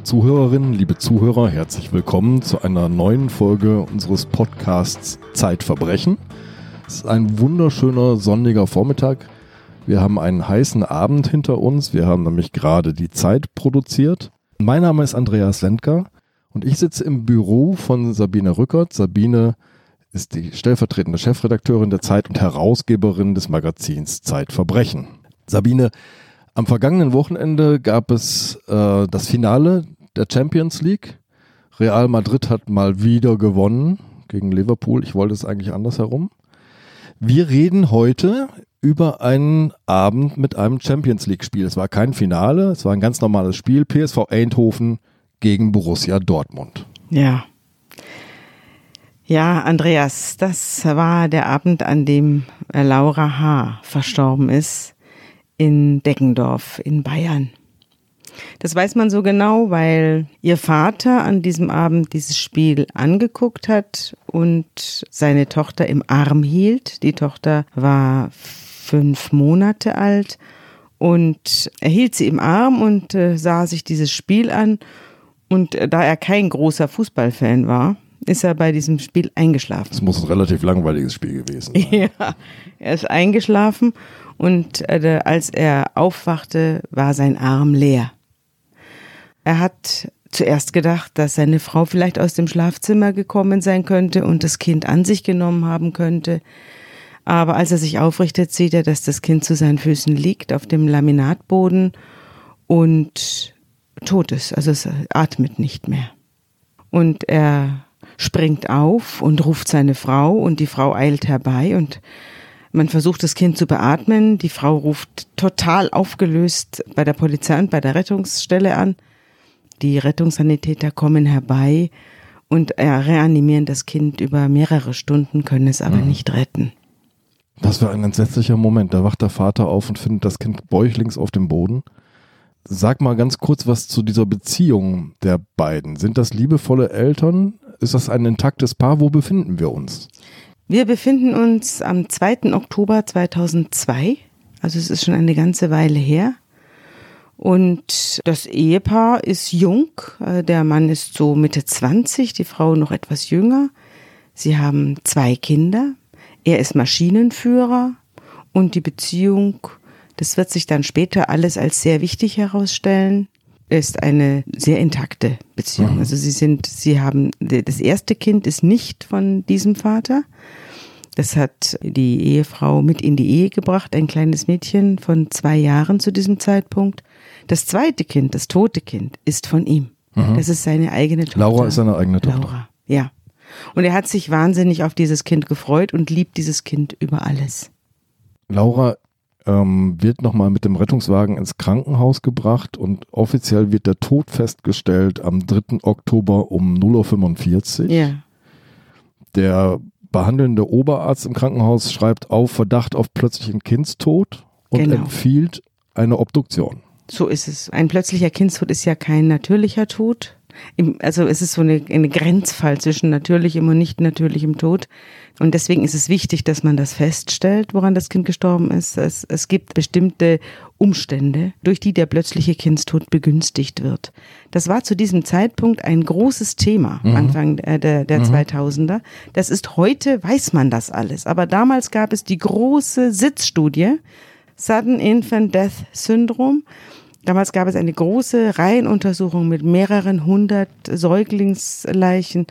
Liebe Zuhörerinnen, liebe Zuhörer, herzlich willkommen zu einer neuen Folge unseres Podcasts Zeitverbrechen. Es ist ein wunderschöner sonniger Vormittag. Wir haben einen heißen Abend hinter uns. Wir haben nämlich gerade die Zeit produziert. Mein Name ist Andreas Lendker und ich sitze im Büro von Sabine Rückert. Sabine ist die stellvertretende Chefredakteurin der Zeit und Herausgeberin des Magazins Zeitverbrechen. Sabine, am vergangenen Wochenende gab es äh, das Finale der Champions League. Real Madrid hat mal wieder gewonnen gegen Liverpool. Ich wollte es eigentlich andersherum. Wir reden heute über einen Abend mit einem Champions League Spiel. Es war kein Finale, es war ein ganz normales Spiel. PSV Eindhoven gegen Borussia Dortmund. Ja. Ja, Andreas, das war der Abend, an dem Laura H. verstorben ist in Deggendorf in Bayern. Das weiß man so genau, weil ihr Vater an diesem Abend dieses Spiel angeguckt hat und seine Tochter im Arm hielt. Die Tochter war fünf Monate alt und er hielt sie im Arm und äh, sah sich dieses Spiel an. Und äh, da er kein großer Fußballfan war, ist er bei diesem Spiel eingeschlafen. Es muss ein relativ langweiliges Spiel gewesen sein. Ja, er ist eingeschlafen und äh, als er aufwachte, war sein Arm leer. Er hat zuerst gedacht, dass seine Frau vielleicht aus dem Schlafzimmer gekommen sein könnte und das Kind an sich genommen haben könnte. Aber als er sich aufrichtet, sieht er, dass das Kind zu seinen Füßen liegt auf dem Laminatboden und tot ist. Also es atmet nicht mehr. Und er springt auf und ruft seine Frau und die Frau eilt herbei und man versucht das Kind zu beatmen. Die Frau ruft total aufgelöst bei der Polizei und bei der Rettungsstelle an. Die Rettungssanitäter kommen herbei und reanimieren das Kind über mehrere Stunden, können es aber mhm. nicht retten. Das war ein entsetzlicher Moment. Da wacht der Vater auf und findet das Kind bäuchlings auf dem Boden. Sag mal ganz kurz was zu dieser Beziehung der beiden. Sind das liebevolle Eltern? Ist das ein intaktes Paar? Wo befinden wir uns? Wir befinden uns am 2. Oktober 2002, also es ist schon eine ganze Weile her. Und das Ehepaar ist jung, äh, der Mann ist so Mitte 20, die Frau noch etwas jünger. Sie haben zwei Kinder, er ist Maschinenführer und die Beziehung, das wird sich dann später alles als sehr wichtig herausstellen, ist eine sehr intakte Beziehung. Mhm. Also sie sind, sie haben, das erste Kind ist nicht von diesem Vater, das hat die Ehefrau mit in die Ehe gebracht, ein kleines Mädchen von zwei Jahren zu diesem Zeitpunkt. Das zweite Kind, das tote Kind, ist von ihm. Mhm. Das ist seine eigene Tochter. Laura ist seine eigene Tochter. Laura, ja. Und er hat sich wahnsinnig auf dieses Kind gefreut und liebt dieses Kind über alles. Laura ähm, wird nochmal mit dem Rettungswagen ins Krankenhaus gebracht und offiziell wird der Tod festgestellt am 3. Oktober um 0.45 Uhr. Ja. Der behandelnde Oberarzt im Krankenhaus schreibt auf Verdacht auf plötzlichen Kindstod und genau. empfiehlt eine Obduktion. So ist es. Ein plötzlicher Kindstod ist ja kein natürlicher Tod. Also es ist so eine, eine Grenzfall zwischen natürlichem und nicht natürlichem Tod. Und deswegen ist es wichtig, dass man das feststellt, woran das Kind gestorben ist. Es, es gibt bestimmte Umstände, durch die der plötzliche Kindstod begünstigt wird. Das war zu diesem Zeitpunkt ein großes Thema, mhm. Anfang der, der, der mhm. 2000er. Das ist heute, weiß man das alles. Aber damals gab es die große Sitzstudie, Sudden Infant Death Syndrome. Damals gab es eine große Reihenuntersuchung mit mehreren hundert Säuglingsleichen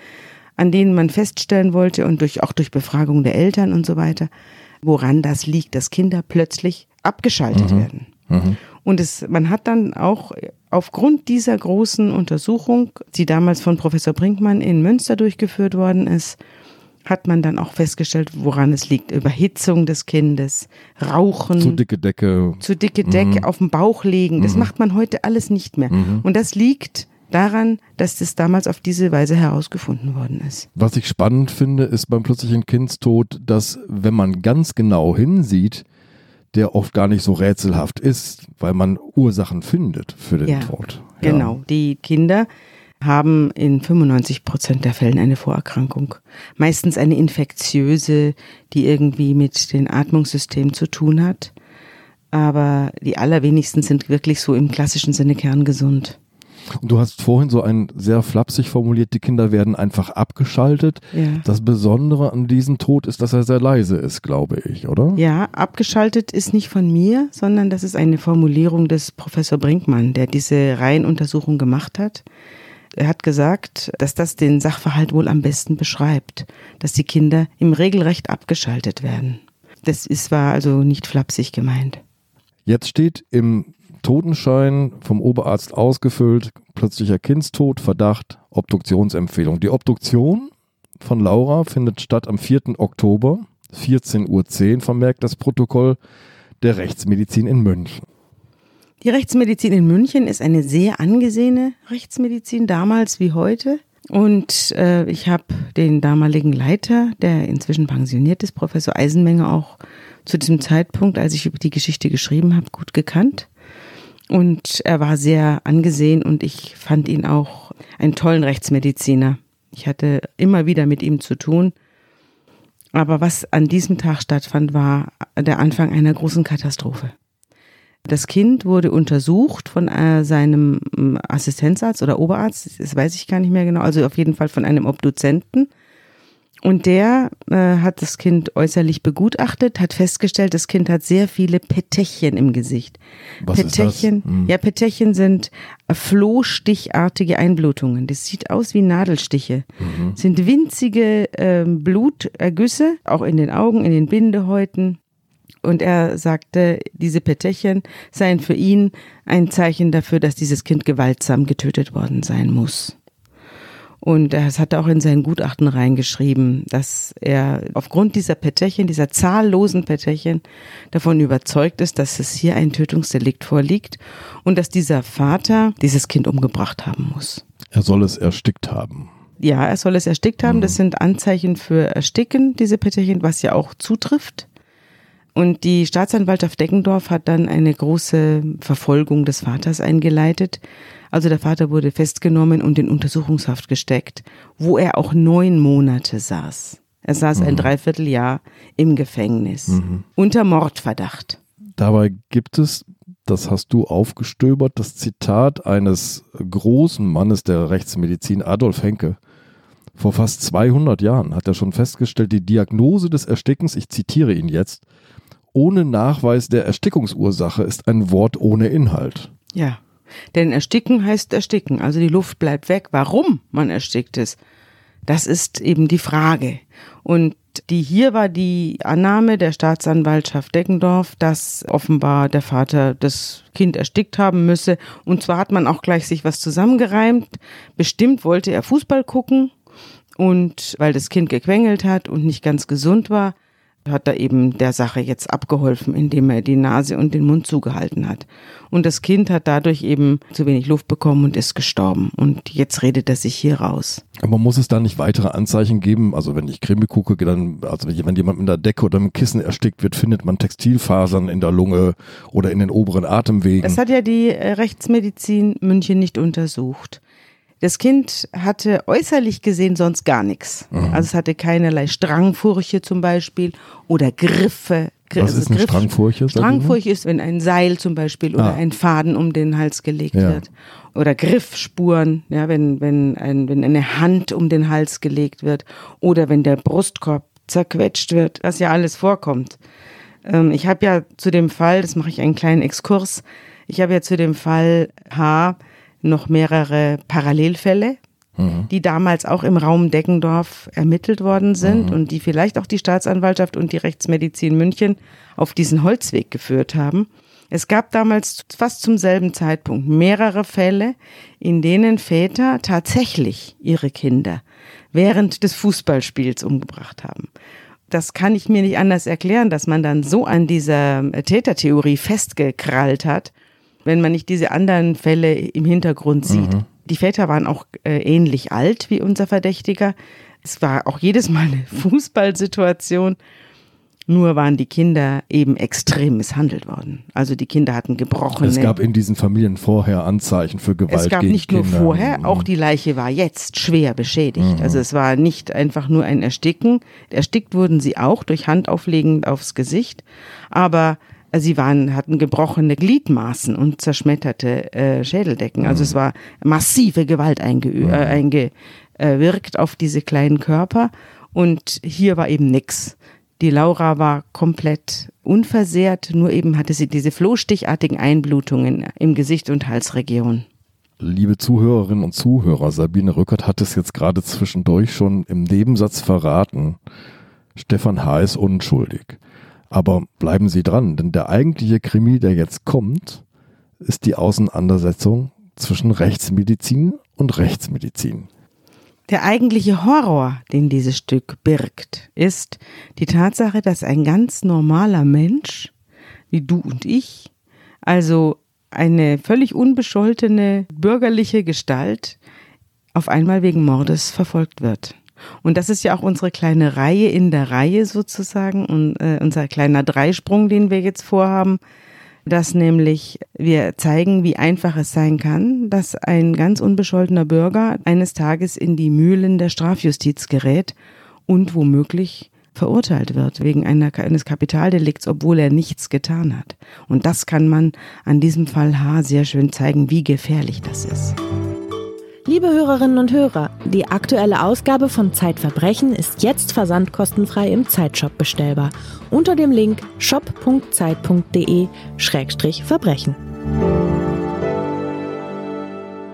an denen man feststellen wollte und durch, auch durch Befragung der Eltern und so weiter, woran das liegt, dass Kinder plötzlich abgeschaltet mhm. werden. Mhm. Und es, man hat dann auch aufgrund dieser großen Untersuchung, die damals von Professor Brinkmann in Münster durchgeführt worden ist, hat man dann auch festgestellt, woran es liegt. Überhitzung des Kindes, Rauchen. Zu dicke Decke. Zu dicke Decke, mhm. auf den Bauch legen. Das mhm. macht man heute alles nicht mehr. Mhm. Und das liegt daran, dass das damals auf diese Weise herausgefunden worden ist. Was ich spannend finde, ist beim plötzlichen Kindstod, dass wenn man ganz genau hinsieht, der oft gar nicht so rätselhaft ist, weil man Ursachen findet für den ja, Tod. Ja. Genau. Die Kinder haben in 95 Prozent der Fällen eine Vorerkrankung. Meistens eine infektiöse, die irgendwie mit dem Atmungssystem zu tun hat. Aber die allerwenigsten sind wirklich so im klassischen Sinne kerngesund. Und du hast vorhin so ein sehr flapsig formuliert, die Kinder werden einfach abgeschaltet. Ja. Das Besondere an diesem Tod ist, dass er sehr leise ist, glaube ich, oder? Ja, abgeschaltet ist nicht von mir, sondern das ist eine Formulierung des Professor Brinkmann, der diese Reihenuntersuchung gemacht hat. Er hat gesagt, dass das den Sachverhalt wohl am besten beschreibt, dass die Kinder im Regelrecht abgeschaltet werden. Das ist, war also nicht flapsig gemeint. Jetzt steht im Totenschein vom Oberarzt ausgefüllt, plötzlicher Kindstod, Verdacht, Obduktionsempfehlung. Die Obduktion von Laura findet statt am 4. Oktober, 14.10 Uhr, vermerkt das Protokoll der Rechtsmedizin in München. Die Rechtsmedizin in München ist eine sehr angesehene Rechtsmedizin, damals wie heute. Und äh, ich habe den damaligen Leiter, der inzwischen pensioniert ist, Professor Eisenmenger, auch zu diesem Zeitpunkt, als ich über die Geschichte geschrieben habe, gut gekannt. Und er war sehr angesehen und ich fand ihn auch einen tollen Rechtsmediziner. Ich hatte immer wieder mit ihm zu tun. Aber was an diesem Tag stattfand, war der Anfang einer großen Katastrophe. Das Kind wurde untersucht von äh, seinem ähm, Assistenzarzt oder Oberarzt, das weiß ich gar nicht mehr genau, also auf jeden Fall von einem Obduzenten. Und der äh, hat das Kind äußerlich begutachtet, hat festgestellt, das Kind hat sehr viele Petechien im Gesicht. Was Petechien, ist das? Hm. ja, Petechien sind flohstichartige Einblutungen. Das sieht aus wie Nadelstiche. Mhm. Sind winzige ähm, Blutergüsse, auch in den Augen, in den Bindehäuten. Und er sagte, diese Petechien seien für ihn ein Zeichen dafür, dass dieses Kind gewaltsam getötet worden sein muss. Und er hat auch in sein Gutachten reingeschrieben, dass er aufgrund dieser Petechien, dieser zahllosen Petechien, davon überzeugt ist, dass es hier ein Tötungsdelikt vorliegt und dass dieser Vater dieses Kind umgebracht haben muss. Er soll es erstickt haben. Ja, er soll es erstickt haben. Das sind Anzeichen für Ersticken, diese Petechien, was ja auch zutrifft. Und die Staatsanwaltschaft Deckendorf hat dann eine große Verfolgung des Vaters eingeleitet. Also der Vater wurde festgenommen und in Untersuchungshaft gesteckt, wo er auch neun Monate saß. Er saß ein Dreivierteljahr im Gefängnis unter Mordverdacht. Dabei gibt es, das hast du aufgestöbert, das Zitat eines großen Mannes der Rechtsmedizin, Adolf Henke. Vor fast 200 Jahren hat er schon festgestellt, die Diagnose des Erstickens, ich zitiere ihn jetzt, ohne Nachweis der Erstickungsursache ist ein Wort ohne Inhalt. Ja. Denn ersticken heißt ersticken. Also die Luft bleibt weg. Warum man erstickt ist, das ist eben die Frage. Und die hier war die Annahme der Staatsanwaltschaft Deckendorf, dass offenbar der Vater das Kind erstickt haben müsse. Und zwar hat man auch gleich sich was zusammengereimt. Bestimmt wollte er Fußball gucken und weil das Kind gequengelt hat und nicht ganz gesund war, hat er eben der Sache jetzt abgeholfen, indem er die Nase und den Mund zugehalten hat. Und das Kind hat dadurch eben zu wenig Luft bekommen und ist gestorben. Und jetzt redet er sich hier raus. Aber muss es da nicht weitere Anzeichen geben? Also wenn ich Krimi gucke, dann, also wenn jemand mit der Decke oder mit dem Kissen erstickt wird, findet man Textilfasern in der Lunge oder in den oberen Atemwegen. Das hat ja die äh, Rechtsmedizin München nicht untersucht. Das Kind hatte äußerlich gesehen sonst gar nichts. Also es hatte keinerlei Strangfurche zum Beispiel oder Griffe. Gr- Was ist eine Strangfurche, ich mal? Strangfurche ist, wenn ein Seil zum Beispiel oder Ah. ein Faden um den Hals gelegt Ja. wird. Oder Griffspuren, ja, wenn, wenn, ein, wenn eine Hand um den Hals gelegt wird. Oder wenn der Brustkorb zerquetscht wird, was ja alles vorkommt. Ähm, ich habe ja zu dem Fall, das mache ich einen kleinen Exkurs, ich habe ja zu dem Fall H noch mehrere Parallelfälle, die damals auch im Raum Deckendorf ermittelt worden sind und die vielleicht auch die Staatsanwaltschaft und die Rechtsmedizin München auf diesen Holzweg geführt haben. Es gab damals fast zum selben Zeitpunkt mehrere Fälle, in denen Väter tatsächlich ihre Kinder während des Fußballspiels umgebracht haben. Das kann ich mir nicht anders erklären, dass man dann so an dieser Tätertheorie festgekrallt hat, wenn man nicht diese anderen Fälle im Hintergrund sieht. Die Väter waren auch äh, ähnlich alt wie unser Verdächtiger. Es war auch jedes Mal eine Fußballsituation. Nur waren die Kinder eben extrem misshandelt worden. Also die Kinder hatten gebrochene. es gab in diesen Familien vorher Anzeichen für Gewalt Es gab gegen nicht nur Kinder. Mhm. vorher, auch die Leiche war jetzt schwer beschädigt. Also es war nicht einfach nur ein Ersticken. Erstickt wurden sie auch durch Handauflegen aufs Gesicht. Aber Sie waren, hatten gebrochene Gliedmaßen und zerschmetterte äh, Schädeldecken. Also es war massive Gewalt einge äh, eingewirkt auf diese kleinen Körper. Und hier war eben nix. Die Laura war komplett unversehrt, nur eben hatte sie diese flohstichartigen Einblutungen im Gesicht und Halsregion. Liebe Zuhörerinnen und Zuhörer, Sabine Rückert hat es jetzt gerade zwischendurch schon im Nebensatz verraten. Stefan H. ist unschuldig. Aber bleiben Sie dran, denn der eigentliche Krimi, der jetzt kommt, ist die Auseinandersetzung zwischen Rechtsmedizin und Rechtsmedizin. Der eigentliche Horror, den dieses Stück birgt, ist die Tatsache, dass ein ganz normaler Mensch, wie du und ich, also eine völlig unbescholtene bürgerliche Gestalt, auf einmal wegen Mordes verfolgt wird. Und das ist ja auch unsere kleine Reihe in der Reihe sozusagen und äh, unser kleiner Dreisprung, den wir jetzt vorhaben, dass nämlich wir zeigen, wie einfach es sein kann, dass ein ganz unbescholtener Bürger eines Tages in die Mühlen der Strafjustiz gerät und womöglich verurteilt wird wegen einer, eines Kapitaldelikts, obwohl er nichts getan hat. Und das kann man an diesem Fall H sehr schön zeigen, wie gefährlich das ist. Liebe Hörerinnen und Hörer, die aktuelle Ausgabe von Zeitverbrechen ist jetzt versandkostenfrei im Zeitshop bestellbar unter dem Link shop.zeit.de-verbrechen.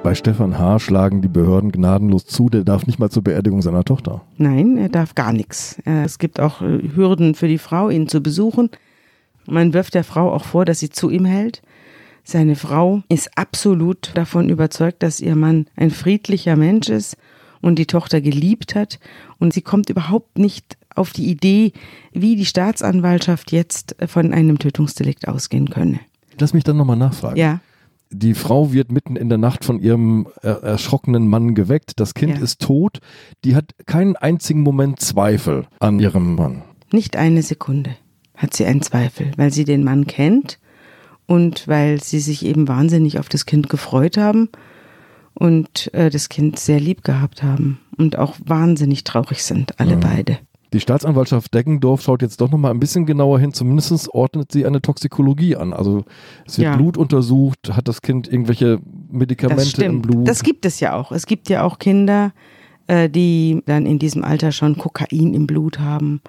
Bei Stefan H. schlagen die Behörden gnadenlos zu, der darf nicht mal zur Beerdigung seiner Tochter. Nein, er darf gar nichts. Es gibt auch äh, Hürden für die Frau, ihn zu besuchen. Man wirft der Frau auch vor, dass sie zu ihm hält. Seine Frau ist absolut davon überzeugt, dass ihr Mann ein friedlicher Mensch ist und die Tochter geliebt hat. Und sie kommt überhaupt nicht auf die Idee, wie die Staatsanwaltschaft jetzt von einem Tötungsdelikt ausgehen könne. Lass mich dann nochmal nachfragen. Ja. Die Frau wird mitten in der Nacht von ihrem erschrockenen Mann geweckt. Das Kind Ja. ist tot. Die hat keinen einzigen Moment Zweifel an ihrem Mann. Nicht eine Sekunde hat sie einen Zweifel, weil sie den Mann kennt und weil sie sich eben wahnsinnig auf das Kind gefreut haben und äh, das Kind sehr lieb gehabt haben und auch wahnsinnig traurig sind, alle Mhm. beide. Die Staatsanwaltschaft Deggendorf schaut jetzt doch nochmal ein bisschen genauer hin. Zumindest ordnet sie eine Toxikologie an. Also es wird Ja. Blut untersucht. Hat das Kind irgendwelche Medikamente im Blut? Das gibt es ja auch. Es gibt ja auch Kinder, äh, die dann in diesem Alter schon Kokain im Blut haben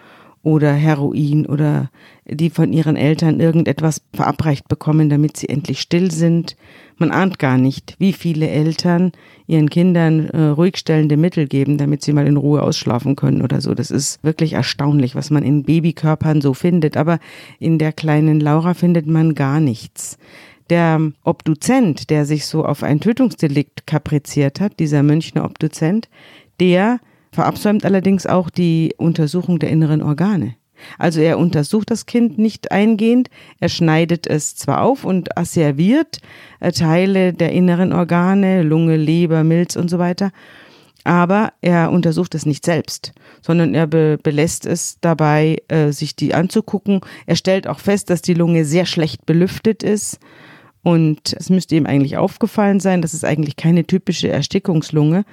oder Heroin oder die von ihren Eltern irgendetwas verabreicht bekommen, damit sie endlich still sind. Man ahnt gar nicht, wie viele Eltern ihren Kindern äh, ruhigstellende Mittel geben, damit sie mal in Ruhe ausschlafen können oder so. Das ist wirklich erstaunlich, was man in Babykörpern so findet. Aber in der kleinen Laura findet man gar nichts. Der Obduzent, der sich so auf ein Tötungsdelikt kapriziert hat, dieser Münchner Obduzent, der verabsäumt allerdings auch die Untersuchung der inneren Organe. Also er untersucht das Kind nicht eingehend, er schneidet es zwar auf und asserviert äh, Teile der inneren Organe, Lunge, Leber, Milz und so weiter, aber er untersucht es nicht selbst, sondern er be belässt es dabei, äh, sich die anzugucken. Er stellt auch fest, dass die Lunge sehr schlecht belüftet ist. Und es müsste ihm eigentlich aufgefallen sein, das ist eigentlich keine typische Erstickungslunge.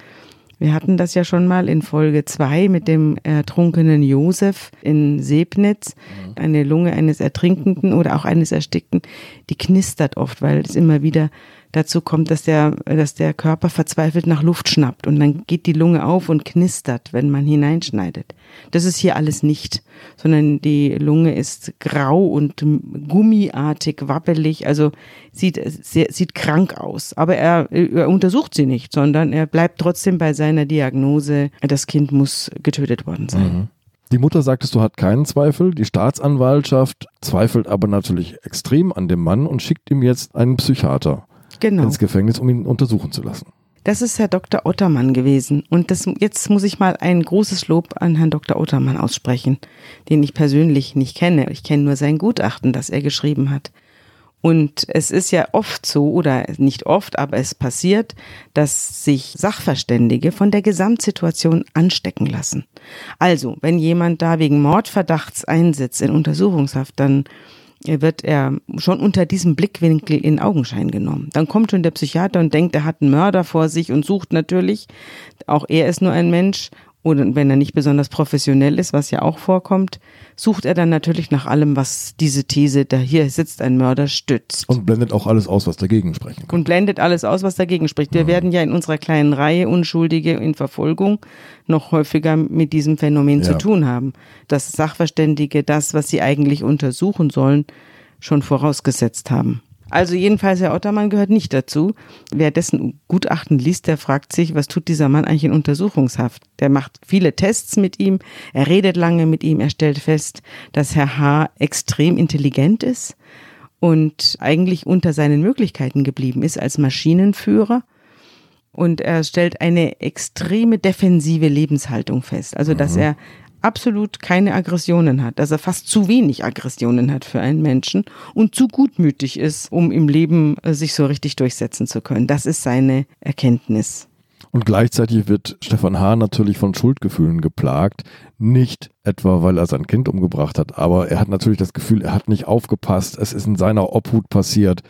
Wir hatten das ja schon mal in Folge zwei mit dem ertrunkenen Josef in Sebnitz. Eine Lunge eines Ertrinkenden oder auch eines Erstickten, die knistert oft, weil es immer wieder dazu kommt, dass der, dass der Körper verzweifelt nach Luft schnappt und dann geht die Lunge auf und knistert, wenn man hineinschneidet. Das ist hier alles nicht, sondern die Lunge ist grau und gummiartig, wappelig, also sieht, sehr, sieht krank aus. Aber er, er untersucht sie nicht, sondern er bleibt trotzdem bei seiner Diagnose, das Kind muss getötet worden sein. Mhm. Die Mutter sagtest du, hat keinen Zweifel. Die Staatsanwaltschaft zweifelt aber natürlich extrem an dem Mann und schickt ihm jetzt einen Psychiater Genau. ins Gefängnis, um ihn untersuchen zu lassen. Das ist Herr Dr. Ottermann gewesen. Und das, jetzt muss ich mal ein großes Lob an Herrn Dr. Ottermann aussprechen, den ich persönlich nicht kenne. Ich kenne nur sein Gutachten, das er geschrieben hat. Und es ist ja oft so, oder nicht oft, aber es passiert, dass sich Sachverständige von der Gesamtsituation anstecken lassen. Also, wenn jemand da wegen Mordverdachts einsitzt in Untersuchungshaft, dann wird er schon unter diesem Blickwinkel in Augenschein genommen. Dann kommt schon der Psychiater und denkt, er hat einen Mörder vor sich und sucht natürlich, auch er ist nur ein Mensch, oder wenn er nicht besonders professionell ist, was ja auch vorkommt, sucht er dann natürlich nach allem, was diese These, da hier sitzt ein Mörder, stützt. Und blendet auch alles aus, was dagegen sprechen kann. Und blendet alles aus, was dagegen spricht. Wir ja. werden ja in unserer kleinen Reihe Unschuldige in Verfolgung noch häufiger mit diesem Phänomen ja. zu tun haben. Dass Sachverständige das, was sie eigentlich untersuchen sollen, schon vorausgesetzt haben. Also jedenfalls, Herr Ottermann gehört nicht dazu. Wer dessen Gutachten liest, der fragt sich, was tut dieser Mann eigentlich in Untersuchungshaft? Der macht viele Tests mit ihm, er redet lange mit ihm, er stellt fest, dass Herr H. extrem intelligent ist und eigentlich unter seinen Möglichkeiten geblieben ist als Maschinenführer. Und er stellt eine extreme defensive Lebenshaltung fest. Also, dass mhm. er absolut keine Aggressionen hat, dass er fast zu wenig Aggressionen hat für einen Menschen und zu gutmütig ist, um im Leben äh, sich so richtig durchsetzen zu können. Das ist seine Erkenntnis. Und gleichzeitig wird Stefan H. natürlich von Schuldgefühlen geplagt. Nicht etwa, weil er sein Kind umgebracht hat, aber er hat natürlich das Gefühl, er hat nicht aufgepasst, es ist in seiner Obhut passiert.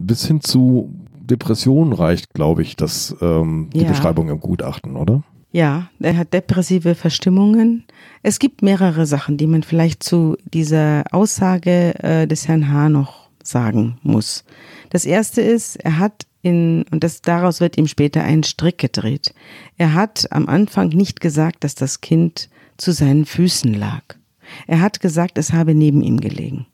Bis hin zu Depressionen reicht, glaube ich, das, ähm, die ja. Beschreibung im Gutachten, oder? Ja, er hat depressive Verstimmungen. Es gibt mehrere Sachen, die man vielleicht zu dieser Aussage äh, des Herrn H. noch sagen muss. Das erste ist, er hat in, und das, daraus wird ihm später ein Strick gedreht. Er hat am Anfang nicht gesagt, dass das Kind zu seinen Füßen lag. Er hat gesagt, es habe neben ihm gelegen.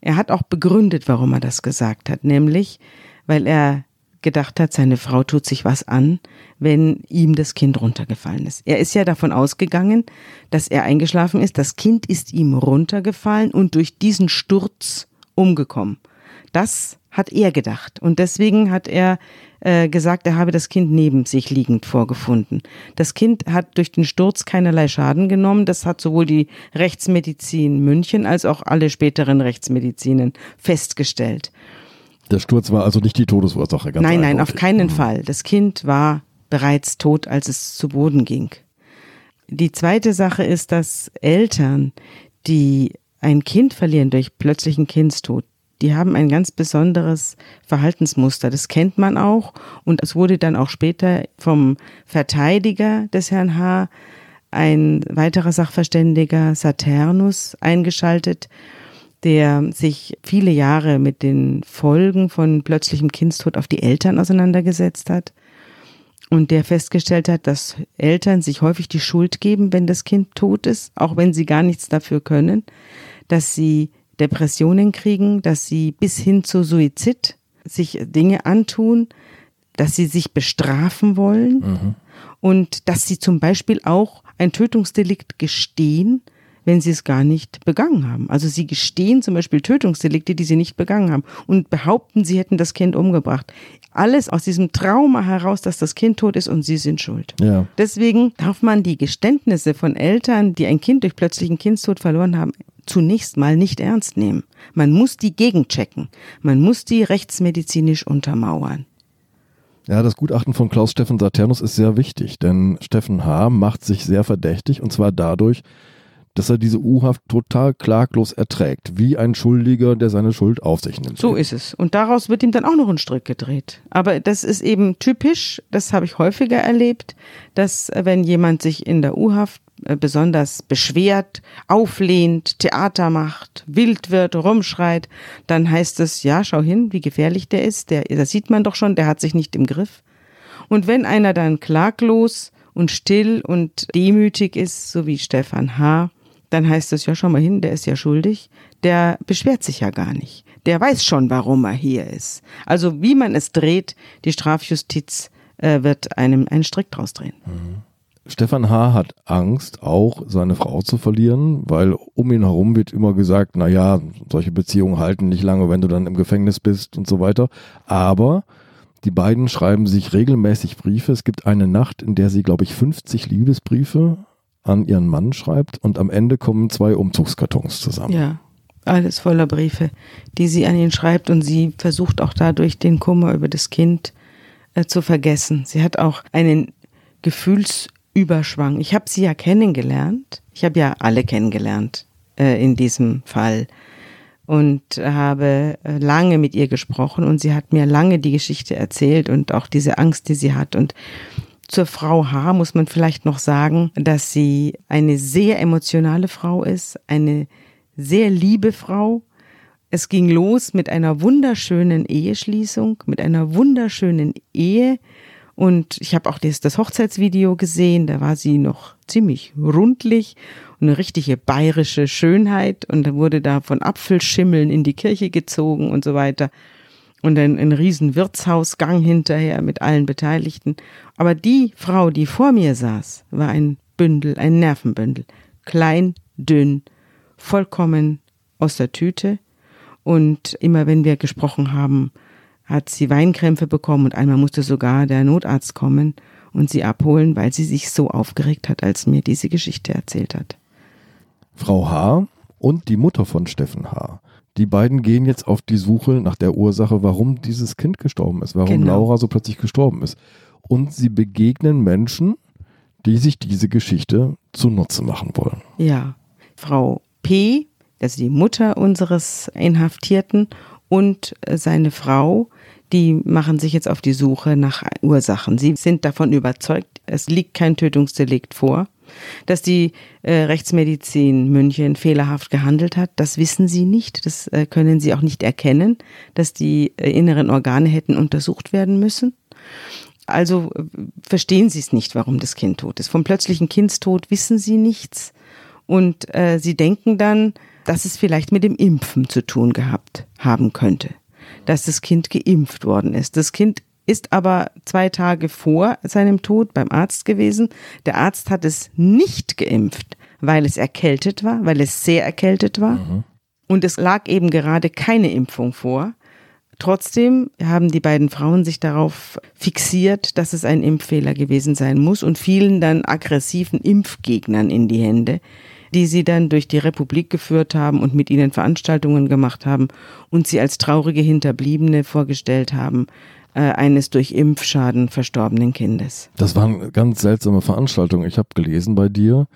Er hat auch begründet, warum er das gesagt hat, nämlich, weil er gedacht hat, seine Frau tut sich was an, wenn ihm das Kind runtergefallen ist. Er ist ja davon ausgegangen, dass er eingeschlafen ist. Das Kind ist ihm runtergefallen und durch diesen Sturz umgekommen. Das hat er gedacht. Und deswegen hat er äh, gesagt, er habe das Kind neben sich liegend vorgefunden. Das Kind hat durch den Sturz keinerlei Schaden genommen. Das hat sowohl die Rechtsmedizin München als auch alle späteren Rechtsmedizinen festgestellt. Der Sturz war also nicht die Todesursache, ganz Nein, nein, auf keinen mhm. Fall. Das Kind war bereits tot, als es zu Boden ging. Die zweite Sache ist, dass Eltern, die ein Kind verlieren durch plötzlichen Kindstod, die haben ein ganz besonderes Verhaltensmuster. Das kennt man auch. Und es wurde dann auch später vom Verteidiger des Herrn H. ein weiterer Sachverständiger Saturnus eingeschaltet der sich viele Jahre mit den Folgen von plötzlichem Kindstod auf die Eltern auseinandergesetzt hat und der festgestellt hat, dass Eltern sich häufig die Schuld geben, wenn das Kind tot ist, auch wenn sie gar nichts dafür können, dass sie Depressionen kriegen, dass sie bis hin zu Suizid sich Dinge antun, dass sie sich bestrafen wollen mhm. und dass sie zum Beispiel auch ein Tötungsdelikt gestehen, wenn sie es gar nicht begangen haben. Also sie gestehen zum Beispiel Tötungsdelikte, die sie nicht begangen haben und behaupten, sie hätten das Kind umgebracht. Alles aus diesem Trauma heraus, dass das Kind tot ist und sie sind schuld. Ja. Deswegen darf man die Geständnisse von Eltern, die ein Kind durch plötzlichen Kindstod verloren haben, zunächst mal nicht ernst nehmen. Man muss die gegenchecken. Man muss die rechtsmedizinisch untermauern. Ja, das Gutachten von Klaus Steffen Saturnus ist sehr wichtig, denn Steffen H. macht sich sehr verdächtig und zwar dadurch, dass er diese U-Haft total klaglos erträgt, wie ein Schuldiger, der seine Schuld auf sich nimmt. So ist es. Und daraus wird ihm dann auch noch ein Strick gedreht. Aber das ist eben typisch, das habe ich häufiger erlebt, dass äh, wenn jemand sich in der U-Haft äh, besonders beschwert, auflehnt, Theater macht, wild wird, rumschreit, dann heißt es, ja, schau hin, wie gefährlich der ist, der, das sieht man doch schon, der hat sich nicht im Griff. Und wenn einer dann klaglos und still und demütig ist, so wie Stefan H., dann heißt es ja schon mal hin, der ist ja schuldig, der beschwert sich ja gar nicht. Der weiß schon, warum er hier ist. Also wie man es dreht, die Strafjustiz äh, wird einem einen Strick draus drehen. Mhm. Stefan H. hat Angst, auch seine Frau zu verlieren, weil um ihn herum wird immer gesagt, na ja, solche Beziehungen halten nicht lange, wenn du dann im Gefängnis bist und so weiter. Aber die beiden schreiben sich regelmäßig Briefe. Es gibt eine Nacht, in der sie, glaube ich, 50 Liebesbriefe an ihren Mann schreibt und am Ende kommen zwei Umzugskartons zusammen. Ja, alles voller Briefe, die sie an ihn schreibt und sie versucht auch dadurch den Kummer über das Kind äh, zu vergessen. Sie hat auch einen Gefühlsüberschwang. Ich habe sie ja kennengelernt. Ich habe ja alle kennengelernt äh, in diesem Fall und habe äh, lange mit ihr gesprochen und sie hat mir lange die Geschichte erzählt und auch diese Angst, die sie hat und Zur Frau H muss man vielleicht noch sagen, dass sie eine sehr emotionale Frau ist, eine sehr liebe Frau. Es ging los mit einer wunderschönen Eheschließung, mit einer wunderschönen Ehe. Und ich habe auch das, das Hochzeitsvideo gesehen, da war sie noch ziemlich rundlich und eine richtige bayerische Schönheit. Und wurde da von Apfelschimmeln in die Kirche gezogen und so weiter und ein, ein riesen Wirtshausgang hinterher mit allen Beteiligten. Aber die Frau, die vor mir saß, war ein Bündel, ein Nervenbündel. Klein, dünn, vollkommen aus der Tüte. Und immer wenn wir gesprochen haben, hat sie Weinkrämpfe bekommen und einmal musste sogar der Notarzt kommen und sie abholen, weil sie sich so aufgeregt hat, als mir diese Geschichte erzählt hat. Frau H. und die Mutter von Steffen H die beiden gehen jetzt auf die Suche nach der Ursache, warum dieses Kind gestorben ist, warum genau. Laura so plötzlich gestorben ist. Und sie begegnen Menschen, die sich diese Geschichte zunutze machen wollen. Ja, Frau P., also die Mutter unseres Inhaftierten und äh, seine Frau, die machen sich jetzt auf die Suche nach Ursachen. Sie sind davon überzeugt, es liegt kein Tötungsdelikt vor. Dass die äh, Rechtsmedizin München fehlerhaft gehandelt hat, das wissen sie nicht. Das äh, können sie auch nicht erkennen, dass die äh, inneren Organe hätten untersucht werden müssen. Also äh, verstehen sie es nicht, warum das Kind tot ist. Vom plötzlichen Kindstod wissen sie nichts. Und äh, sie denken dann, dass es vielleicht mit dem Impfen zu tun gehabt haben könnte. Dass das Kind geimpft worden ist. Das Kind ist aber zwei Tage vor seinem Tod beim Arzt gewesen. Der Arzt hat es nicht geimpft, weil es erkältet war, weil es sehr erkältet war. Mhm. Und es lag eben gerade keine Impfung vor. Trotzdem haben die beiden Frauen sich darauf fixiert, dass es ein Impffehler gewesen sein muss und fielen dann aggressiven Impfgegnern in die Hände, die sie dann durch die Republik geführt haben und mit ihnen Veranstaltungen gemacht haben und sie als traurige Hinterbliebene vorgestellt haben, äh, eines durch Impfschaden verstorbenen Kindes. Das waren ganz seltsame Veranstaltungen. Ich habe gelesen bei dir,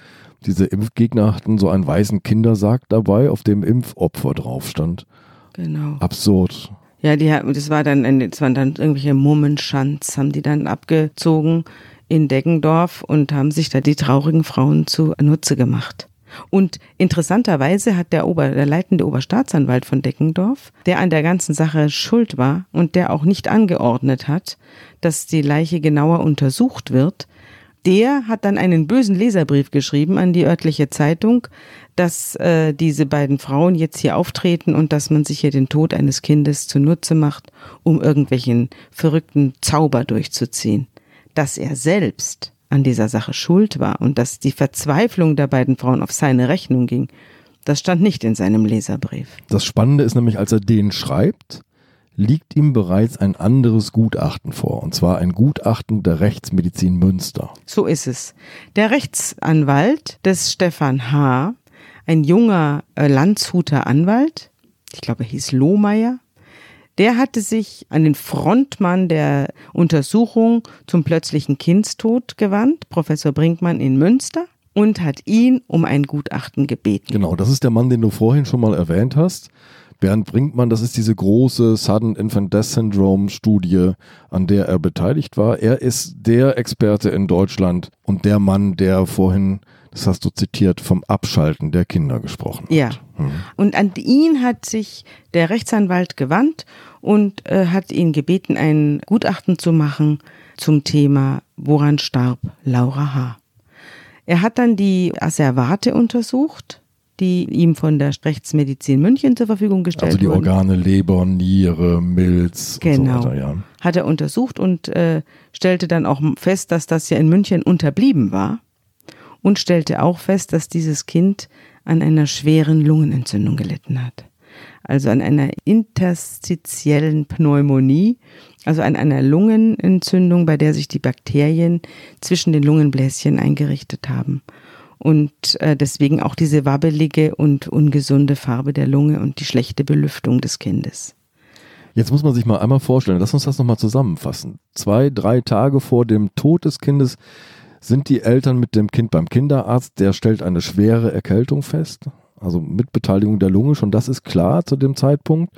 diese Impfgegner hatten so einen weißen Kindersarg dabei, auf dem Impfopfer drauf stand. Genau. Absurd. Ja, die, das war dann, das waren dann irgendwelche Mummenschanz, haben die dann abgezogen in Deggendorf und haben sich da die traurigen Frauen zu Nutze gemacht. Und interessanterweise hat der, Ober, der leitende Oberstaatsanwalt von Deckendorf, der an der ganzen Sache schuld war und der auch nicht angeordnet hat, dass die Leiche genauer untersucht wird, der hat dann einen bösen Leserbrief geschrieben an die örtliche Zeitung, dass äh, diese beiden Frauen jetzt hier auftreten und dass man sich hier den Tod eines Kindes zunutze macht, um irgendwelchen verrückten Zauber durchzuziehen. Dass er selbst an dieser Sache schuld war und dass die Verzweiflung der beiden Frauen auf seine Rechnung ging, das stand nicht in seinem Leserbrief. Das Spannende ist nämlich, als er den schreibt, liegt ihm bereits ein anderes Gutachten vor, und zwar ein Gutachten der Rechtsmedizin Münster. So ist es. Der Rechtsanwalt des Stefan H., ein junger äh, Landshuter Anwalt, ich glaube, er hieß Lohmeier, der hatte sich an den Frontmann der Untersuchung zum plötzlichen Kindstod gewandt, Professor Brinkmann in Münster, und hat ihn um ein Gutachten gebeten. Genau, das ist der Mann, den du vorhin schon mal erwähnt hast. Bernd Brinkmann, das ist diese große Sudden Infant Death Syndrome Studie, an der er beteiligt war. Er ist der Experte in Deutschland und der Mann, der vorhin das hast du zitiert, vom Abschalten der Kinder gesprochen. Ja. Mhm. Und an ihn hat sich der Rechtsanwalt gewandt und äh, hat ihn gebeten, ein Gutachten zu machen zum Thema, woran starb Laura H. Er hat dann die Asservate untersucht, die ihm von der Rechtsmedizin München zur Verfügung gestellt wurden. Also die Organe Leber, Niere, Milz genau. und so weiter, ja. Hat er untersucht und äh, stellte dann auch fest, dass das ja in München unterblieben war und stellte auch fest, dass dieses Kind an einer schweren Lungenentzündung gelitten hat. Also an einer interstitiellen Pneumonie, also an einer Lungenentzündung, bei der sich die Bakterien zwischen den Lungenbläschen eingerichtet haben. Und äh, deswegen auch diese wabbelige und ungesunde Farbe der Lunge und die schlechte Belüftung des Kindes. Jetzt muss man sich mal einmal vorstellen, lass uns das nochmal zusammenfassen. Zwei, drei Tage vor dem Tod des Kindes sind die Eltern mit dem Kind beim Kinderarzt, der stellt eine schwere Erkältung fest, also mit Beteiligung der Lunge, schon das ist klar zu dem Zeitpunkt.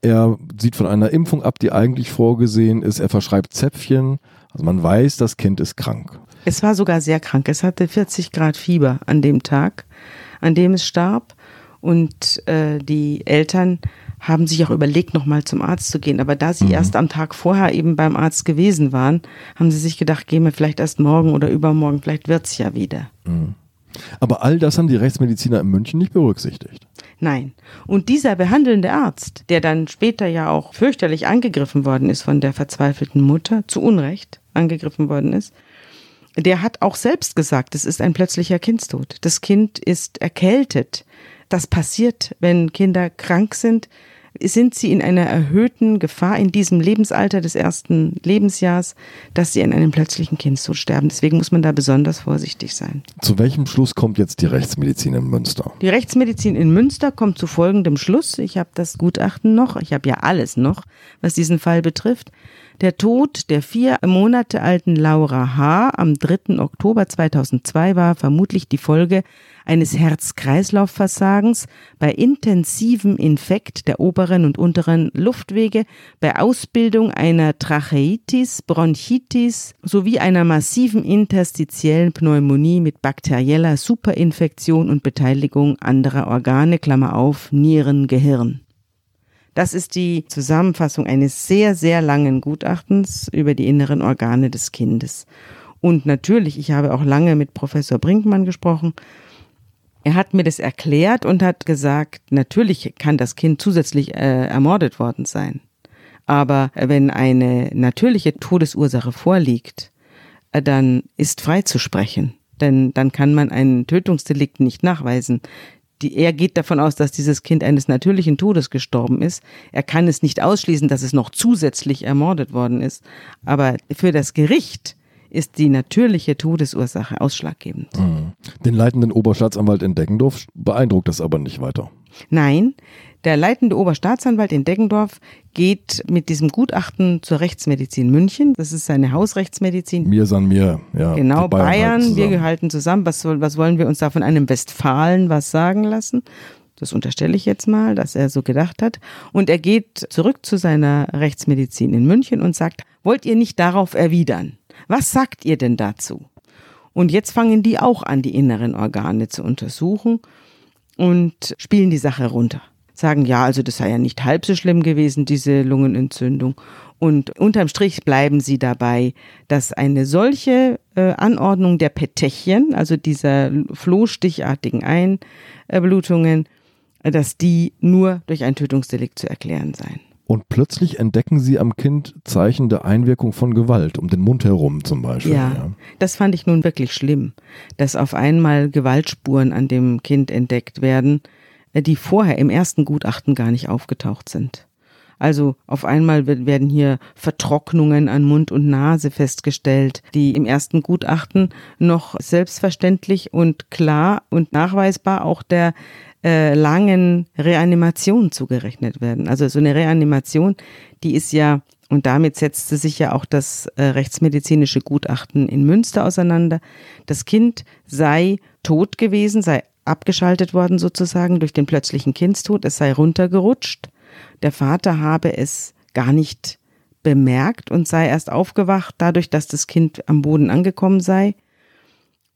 Er sieht von einer Impfung ab, die eigentlich vorgesehen ist. Er verschreibt Zäpfchen, Also man weiß, das Kind ist krank. Es war sogar sehr krank. Es hatte 40 Grad Fieber an dem Tag, an dem es starb. Und äh, die Eltern haben sich auch überlegt, nochmal zum Arzt zu gehen. Aber da sie mhm. erst am Tag vorher eben beim Arzt gewesen waren, haben sie sich gedacht, gehen wir vielleicht erst morgen oder übermorgen, vielleicht wird's ja wieder. Mhm. Aber all das haben die Rechtsmediziner in München nicht berücksichtigt. Nein. Und dieser behandelnde Arzt, der dann später ja auch fürchterlich angegriffen worden ist von der verzweifelten Mutter, zu Unrecht angegriffen worden ist, der hat auch selbst gesagt, es ist ein plötzlicher Kindstod. Das Kind ist erkältet. Das passiert, wenn Kinder krank sind, sind sie in einer erhöhten Gefahr in diesem Lebensalter des ersten Lebensjahrs, dass sie an einem plötzlichen Kindstod sterben. Deswegen muss man da besonders vorsichtig sein. Zu welchem Schluss kommt jetzt die Rechtsmedizin in Münster? Die Rechtsmedizin in Münster kommt zu folgendem Schluss. Ich habe das Gutachten noch, ich habe ja alles noch, was diesen Fall betrifft. Der Tod der vier Monate alten Laura H. am 3. Oktober 2002 war vermutlich die Folge eines Herz-Kreislauf-Versagens bei intensivem Infekt der oberen und unteren Luftwege, bei Ausbildung einer Tracheitis, Bronchitis sowie einer massiven interstitiellen Pneumonie mit bakterieller Superinfektion und Beteiligung anderer Organe, Klammer auf, Nieren, Gehirn. Das ist die Zusammenfassung eines sehr, sehr langen Gutachtens über die inneren Organe des Kindes. Und natürlich, ich habe auch lange mit Professor Brinkmann gesprochen. Er hat mir das erklärt und hat gesagt, natürlich kann das Kind zusätzlich äh, ermordet worden sein. Aber wenn eine natürliche Todesursache vorliegt, äh, dann ist freizusprechen. Denn dann kann man einen Tötungsdelikt nicht nachweisen die, er geht davon aus, dass dieses Kind eines natürlichen Todes gestorben ist. Er kann es nicht ausschließen, dass es noch zusätzlich ermordet worden ist. Aber für das Gericht ist die natürliche Todesursache ausschlaggebend. Mhm. Den leitenden Oberstaatsanwalt in Deggendorf beeindruckt das aber nicht weiter. Nein, der leitende Oberstaatsanwalt in Deggendorf geht mit diesem Gutachten zur Rechtsmedizin München. Das ist seine Hausrechtsmedizin. Mir san mir, ja. Genau, Bayern, Bayern wir halten zusammen. Was, soll, was wollen wir uns da von einem Westfalen was sagen lassen? Das unterstelle ich jetzt mal, dass er so gedacht hat. Und er geht zurück zu seiner Rechtsmedizin in München und sagt, wollt ihr nicht darauf erwidern? Was sagt ihr denn dazu? Und jetzt fangen die auch an, die inneren Organe zu untersuchen und spielen die Sache runter sagen, ja, also das sei ja nicht halb so schlimm gewesen, diese Lungenentzündung. Und unterm Strich bleiben sie dabei, dass eine solche äh, Anordnung der Petechien, also dieser flohstichartigen Einblutungen, dass die nur durch ein Tötungsdelikt zu erklären seien. Und plötzlich entdecken sie am Kind Zeichen der Einwirkung von Gewalt, um den Mund herum zum Beispiel. Ja, ja, das fand ich nun wirklich schlimm, dass auf einmal Gewaltspuren an dem Kind entdeckt werden, äh, die vorher im ersten Gutachten gar nicht aufgetaucht sind. Also auf einmal werden hier Vertrocknungen an Mund und Nase festgestellt, die im ersten Gutachten noch selbstverständlich und klar und nachweisbar auch der äh, langen Reanimation zugerechnet werden. Also so eine Reanimation, die ist ja, und damit setzte sich ja auch das äh, rechtsmedizinische Gutachten in Münster auseinander, das Kind sei tot gewesen, sei abgeschaltet worden sozusagen durch den plötzlichen Kindstod. Es sei runtergerutscht. Der Vater habe es gar nicht bemerkt und sei erst aufgewacht dadurch, dass das Kind am Boden angekommen sei.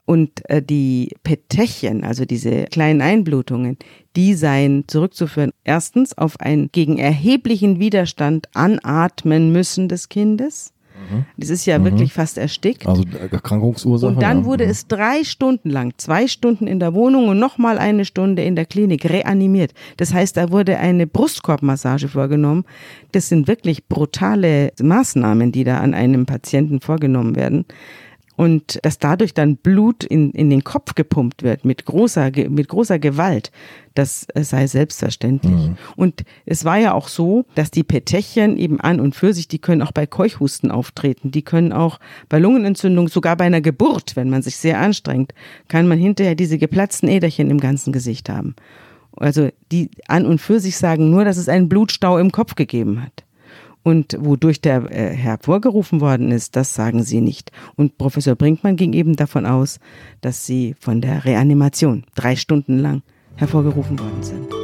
Und äh, die Petechien, also diese kleinen Einblutungen, die seien zurückzuführen. Erstens auf ein gegen erheblichen Widerstand anatmen müssen des Kindes. Mhm. Das ist ja mhm. wirklich fast erstickt. Also Erkrankungsursache. Und dann ja. wurde mhm. es drei Stunden lang, zwei Stunden in der Wohnung und nochmal eine Stunde in der Klinik reanimiert. Das heißt, da wurde eine Brustkorbmassage vorgenommen. Das sind wirklich brutale Maßnahmen, die da an einem Patienten vorgenommen werden und dass dadurch dann Blut in, in den Kopf gepumpt wird mit großer, mit großer Gewalt, das sei selbstverständlich. Mhm. Und es war ja auch so, dass die Petechien eben an und für sich, die können auch bei Keuchhusten auftreten, die können auch bei Lungenentzündung, sogar bei einer Geburt, wenn man sich sehr anstrengt, kann man hinterher diese geplatzten Äderchen im ganzen Gesicht haben. Also die an und für sich sagen nur, dass es einen Blutstau im Kopf gegeben hat. Und wodurch der äh, hervorgerufen worden ist, das sagen sie nicht. Und Professor Brinkmann ging eben davon aus, dass sie von der Reanimation drei Stunden lang hervorgerufen worden sind.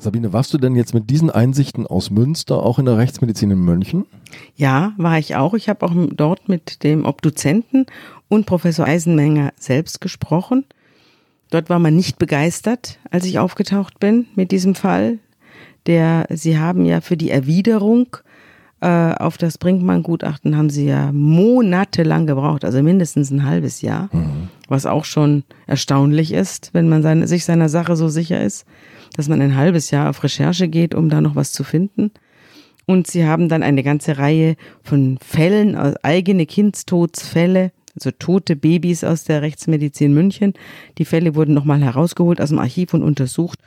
Sabine, warst du denn jetzt mit diesen Einsichten aus Münster auch in der Rechtsmedizin in München? Ja, war ich auch. Ich habe auch dort mit dem Obduzenten und Professor Eisenmenger selbst gesprochen. Dort war man nicht begeistert, als ich aufgetaucht bin mit diesem Fall. Der, sie haben ja für die Erwiderung äh, auf das Brinkmann-Gutachten haben sie ja monatelang gebraucht, also mindestens ein halbes Jahr, mhm. was auch schon erstaunlich ist, wenn man seine, sich seiner Sache so sicher ist, dass man ein halbes Jahr auf Recherche geht, um da noch was zu finden. Und sie haben dann eine ganze Reihe von Fällen, äh, eigene Kindstodsfälle, also tote Babys aus der Rechtsmedizin München. Die Fälle wurden nochmal herausgeholt aus dem Archiv und untersucht.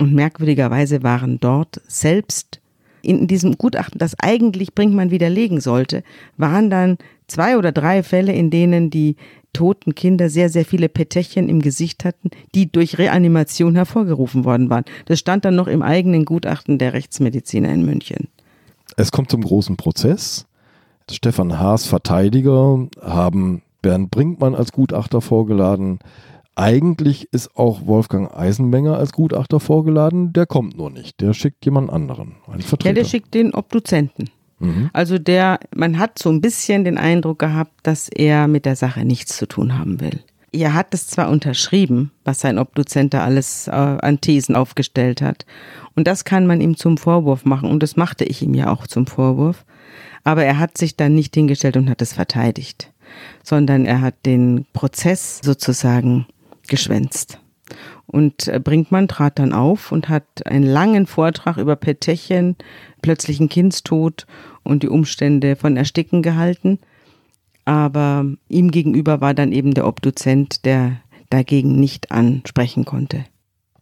Und merkwürdigerweise waren dort selbst in diesem Gutachten, das eigentlich Brinkmann widerlegen sollte, waren dann zwei oder drei Fälle, in denen die toten Kinder sehr, sehr viele Petechien im Gesicht hatten, die durch Reanimation hervorgerufen worden waren. Das stand dann noch im eigenen Gutachten der Rechtsmediziner in München. Es kommt zum großen Prozess. Stefan Haas Verteidiger haben Bernd Brinkmann als Gutachter vorgeladen. Eigentlich ist auch Wolfgang Eisenmenger als Gutachter vorgeladen. Der kommt nur nicht. Der schickt jemand anderen. Einen Vertreter. Ja, der schickt den Obduzenten. Mhm. Also der, man hat so ein bisschen den Eindruck gehabt, dass er mit der Sache nichts zu tun haben will. Er hat es zwar unterschrieben, was sein Obduzent da alles äh, an Thesen aufgestellt hat. Und das kann man ihm zum Vorwurf machen. Und das machte ich ihm ja auch zum Vorwurf. Aber er hat sich dann nicht hingestellt und hat es verteidigt, sondern er hat den Prozess sozusagen geschwänzt. Und äh, Brinkmann trat dann auf und hat einen langen Vortrag über Petechien, plötzlichen Kindstod und die Umstände von Ersticken gehalten. Aber ihm gegenüber war dann eben der Obduzent, der dagegen nicht ansprechen konnte.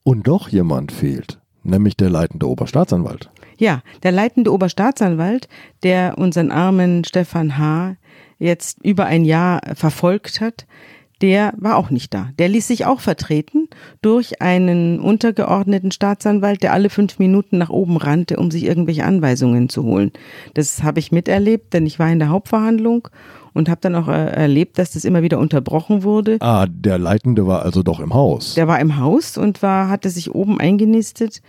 Und doch jemand fehlt, nämlich der leitende Oberstaatsanwalt. Ja, der leitende Oberstaatsanwalt, der unseren armen Stefan H. jetzt über ein Jahr verfolgt hat, der war auch nicht da. Der ließ sich auch vertreten durch einen untergeordneten Staatsanwalt, der alle fünf Minuten nach oben rannte, um sich irgendwelche Anweisungen zu holen. Das habe ich miterlebt, denn ich war in der Hauptverhandlung und habe dann auch äh, erlebt, dass das immer wieder unterbrochen wurde. Ah, der Leitende war also doch im Haus. Der war im Haus und war, hatte sich oben eingenistet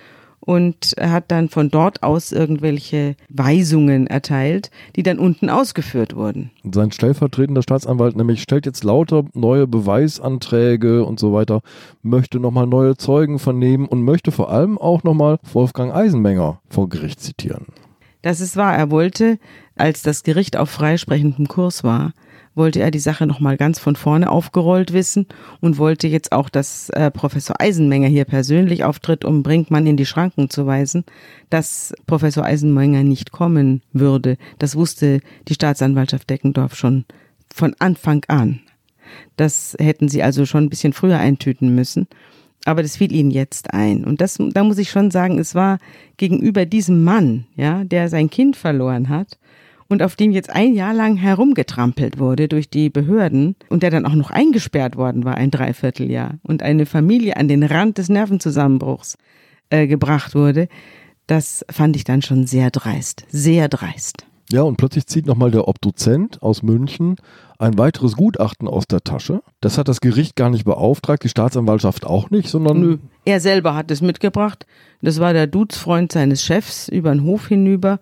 und er hat dann von dort aus irgendwelche Weisungen erteilt, die dann unten ausgeführt wurden. Sein stellvertretender Staatsanwalt nämlich stellt jetzt lauter neue Beweisanträge und so weiter, möchte nochmal neue Zeugen vernehmen und möchte vor allem auch nochmal Wolfgang Eisenmenger vor Gericht zitieren. Das ist wahr. Er wollte, als das Gericht auf freisprechendem Kurs war, wollte er die Sache nochmal ganz von vorne aufgerollt wissen und wollte jetzt auch, dass äh, Professor Eisenmenger hier persönlich auftritt, um Brinkmann in die Schranken zu weisen, dass Professor Eisenmenger nicht kommen würde. Das wusste die Staatsanwaltschaft Deckendorf schon von Anfang an. Das hätten sie also schon ein bisschen früher eintüten müssen. Aber das fiel ihnen jetzt ein. Und das, da muss ich schon sagen, es war gegenüber diesem Mann, ja, der sein Kind verloren hat, und auf dem jetzt ein Jahr lang herumgetrampelt wurde durch die Behörden und der dann auch noch eingesperrt worden war, ein Dreivierteljahr und eine Familie an den Rand des Nervenzusammenbruchs äh, gebracht wurde, das fand ich dann schon sehr dreist, sehr dreist. Ja, und plötzlich zieht nochmal der Obduzent aus München ein weiteres Gutachten aus der Tasche. Das hat das Gericht gar nicht beauftragt, die Staatsanwaltschaft auch nicht, sondern. Nö. Er selber hat es mitgebracht. Das war der Dudesfreund seines Chefs über den Hof hinüber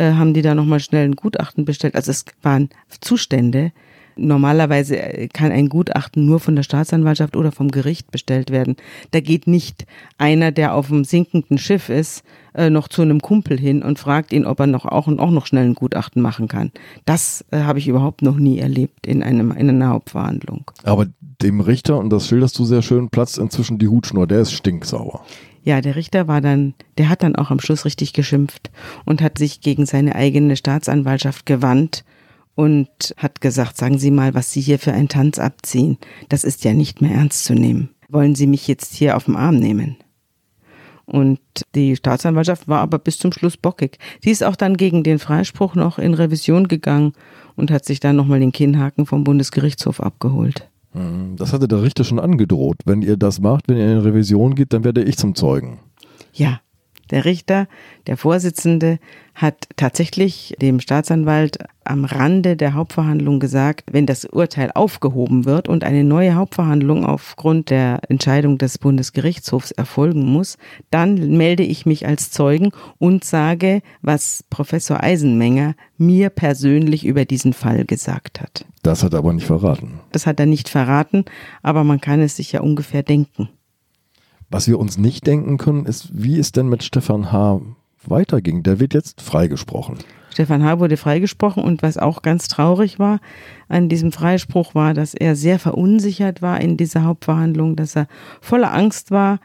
äh, haben die da nochmal schnell ein Gutachten bestellt. Also es waren Zustände. Normalerweise äh, kann ein Gutachten nur von der Staatsanwaltschaft oder vom Gericht bestellt werden. Da geht nicht einer, der auf einem sinkenden Schiff ist, äh, noch zu einem Kumpel hin und fragt ihn, ob er noch auch, auch noch schnell ein Gutachten machen kann. Das äh, habe ich überhaupt noch nie erlebt in, einem, in einer Hauptverhandlung. Aber dem Richter, und das schilderst du sehr schön, platzt inzwischen die Hutschnur, der ist stinksauer. Ja, der Richter war dann, der hat dann auch am Schluss richtig geschimpft und hat sich gegen seine eigene Staatsanwaltschaft gewandt und hat gesagt, sagen Sie mal, was Sie hier für einen Tanz abziehen. Das ist ja nicht mehr ernst zu nehmen. Wollen Sie mich jetzt hier auf den Arm nehmen? Und die Staatsanwaltschaft war aber bis zum Schluss bockig. Sie ist auch dann gegen den Freispruch noch in Revision gegangen und hat sich dann nochmal den Kinnhaken vom Bundesgerichtshof abgeholt. Mhm. Das hatte der Richter schon angedroht. Wenn ihr das macht, wenn ihr in Revision geht, dann werde ich zum Zeugen. Ja, Der Richter, der Vorsitzende, hat tatsächlich dem Staatsanwalt am Rande der Hauptverhandlung gesagt, wenn das Urteil aufgehoben wird und eine neue Hauptverhandlung aufgrund der Entscheidung des Bundesgerichtshofs erfolgen muss, dann melde ich mich als Zeugen und sage, was Professor Eisenmenger mir persönlich über diesen Fall gesagt hat. Das hat er aber nicht verraten. Das hat er nicht verraten, aber man kann es sich ja ungefähr denken. Was wir uns nicht denken können, ist, wie es denn mit Stefan H. weiterging. Der wird jetzt freigesprochen. Stefan H. wurde freigesprochen und was auch ganz traurig war an diesem Freispruch war, dass er sehr verunsichert war in dieser Hauptverhandlung, dass er voller Angst war.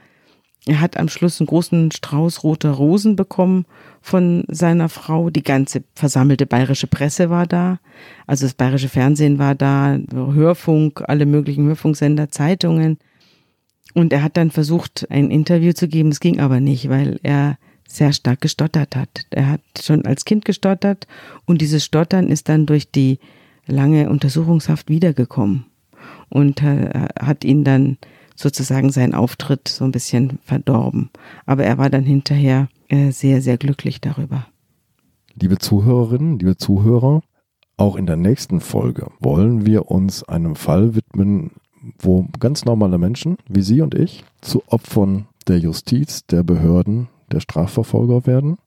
Er hat am Schluss einen großen Strauß roter Rosen bekommen von seiner Frau. Die ganze versammelte bayerische Presse war da. Also das bayerische Fernsehen war da, Hörfunk, alle möglichen Hörfunksender, Zeitungen. Und er hat dann versucht, ein Interview zu geben. Es ging aber nicht, weil er sehr stark gestottert hat. Er hat schon als Kind gestottert und dieses Stottern ist dann durch die lange Untersuchungshaft wiedergekommen und hat ihn dann sozusagen seinen Auftritt so ein bisschen verdorben. Aber er war dann hinterher äh, sehr, sehr glücklich darüber. Liebe Zuhörerinnen, liebe Zuhörer, auch in der nächsten Folge wollen wir uns einem Fall widmen, wo ganz normale Menschen wie Sie und ich zu Opfern der Justiz, der Behörden, der Strafverfolger werden.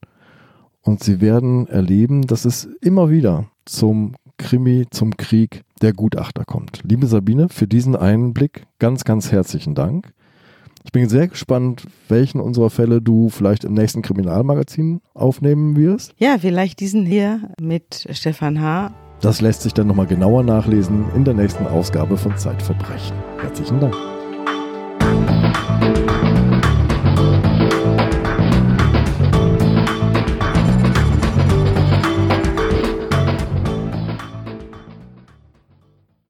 Und sie werden erleben, dass es immer wieder zum Krimi, zum Krieg der Gutachter kommt. Liebe Sabine, für diesen Einblick ganz, ganz herzlichen Dank. Ich bin sehr gespannt, welchen unserer Fälle du vielleicht im nächsten Kriminalmagazin aufnehmen wirst. Ja, vielleicht diesen hier mit Stefan H. Das lässt sich dann nochmal genauer nachlesen in der nächsten Ausgabe von Zeitverbrechen. Herzlichen Dank.